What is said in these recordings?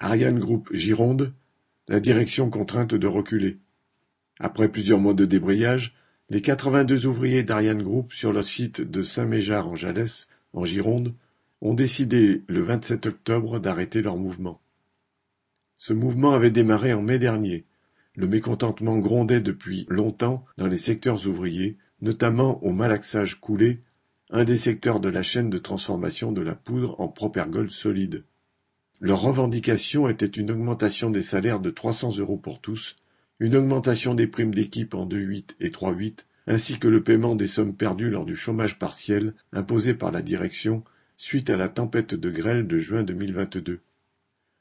Ariane Group Gironde, la direction contrainte de reculer. Après plusieurs mois de débrayage, les 82 ouvriers d'Ariane Group sur le site de Saint-Méjard-en-Jalès, en Gironde, ont décidé le 27 octobre d'arrêter leur mouvement. Ce mouvement avait démarré en mai dernier. Le mécontentement grondait depuis longtemps dans les secteurs ouvriers, notamment au malaxage coulé, un des secteurs de la chaîne de transformation de la poudre en propergol solide. Leur revendication était une augmentation des salaires de 300 euros pour tous, une augmentation des primes d'équipe en 2,8 et 3,8, ainsi que le paiement des sommes perdues lors du chômage partiel imposé par la direction suite à la tempête de grêle de juin 2022.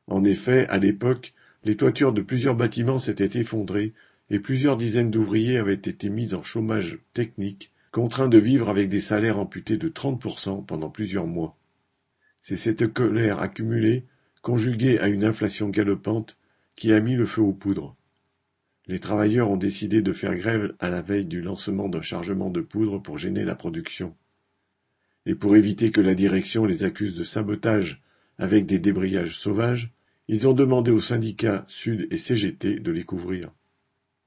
En effet, à l'époque, les toitures de plusieurs bâtiments s'étaient effondrées et plusieurs dizaines d'ouvriers avaient été mis en chômage technique, contraints de vivre avec des salaires amputés de 30% pendant plusieurs mois. C'est cette colère accumulée conjuguée à une inflation galopante qui a mis le feu aux poudres. Les travailleurs ont décidé de faire grève à la veille du lancement d'un chargement de poudre pour gêner la production. Et pour éviter que la direction les accuse de sabotage avec des débrayages sauvages, ils ont demandé aux syndicats Sud et CGT de les couvrir.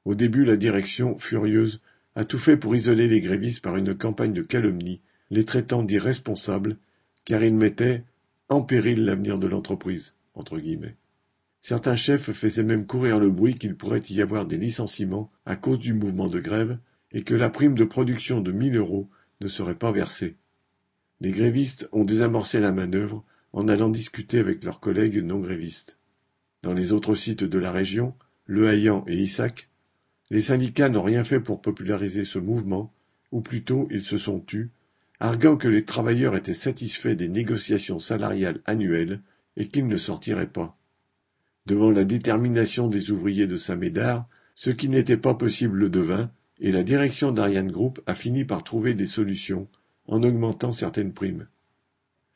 Au début, la direction, furieuse, a tout fait pour isoler les grévistes par une campagne de calomnie, les traitant d'irresponsables, car ils mettaient en péril l'avenir de l'entreprise. Certains chefs faisaient même courir le bruit qu'il pourrait y avoir des licenciements à cause du mouvement de grève et que la prime de production de mille euros ne serait pas versée. Les grévistes ont désamorcé la manœuvre en allant discuter avec leurs collègues non grévistes. Dans les autres sites de la région, Le Hayan et Issac, les syndicats n'ont rien fait pour populariser ce mouvement, ou plutôt ils se sont tus, arguant que les travailleurs étaient satisfaits des négociations salariales annuelles et qu'ils ne sortiraient pas. Devant la détermination des ouvriers de Saint-Médard, ce qui n'était pas possible le devint, et la direction d'Ariane Group a fini par trouver des solutions en augmentant certaines primes.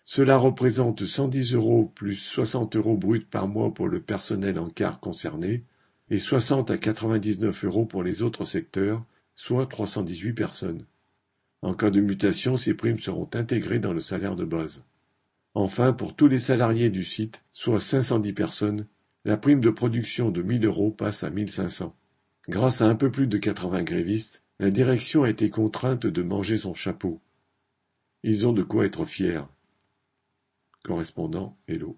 Cela représente 110 euros plus 60 euros bruts par mois pour le personnel en quart concerné et 60 à 99 euros pour les autres secteurs, soit 318 personnes. En cas de mutation, ces primes seront intégrées dans le salaire de base. Enfin, pour tous les salariés du site, soit 510 personnes, la prime de production de 1000 euros passe à 1500. Grâce à un peu plus de 80 grévistes, la direction a été contrainte de manger son chapeau. Ils ont de quoi être fiers. Correspondant Hello.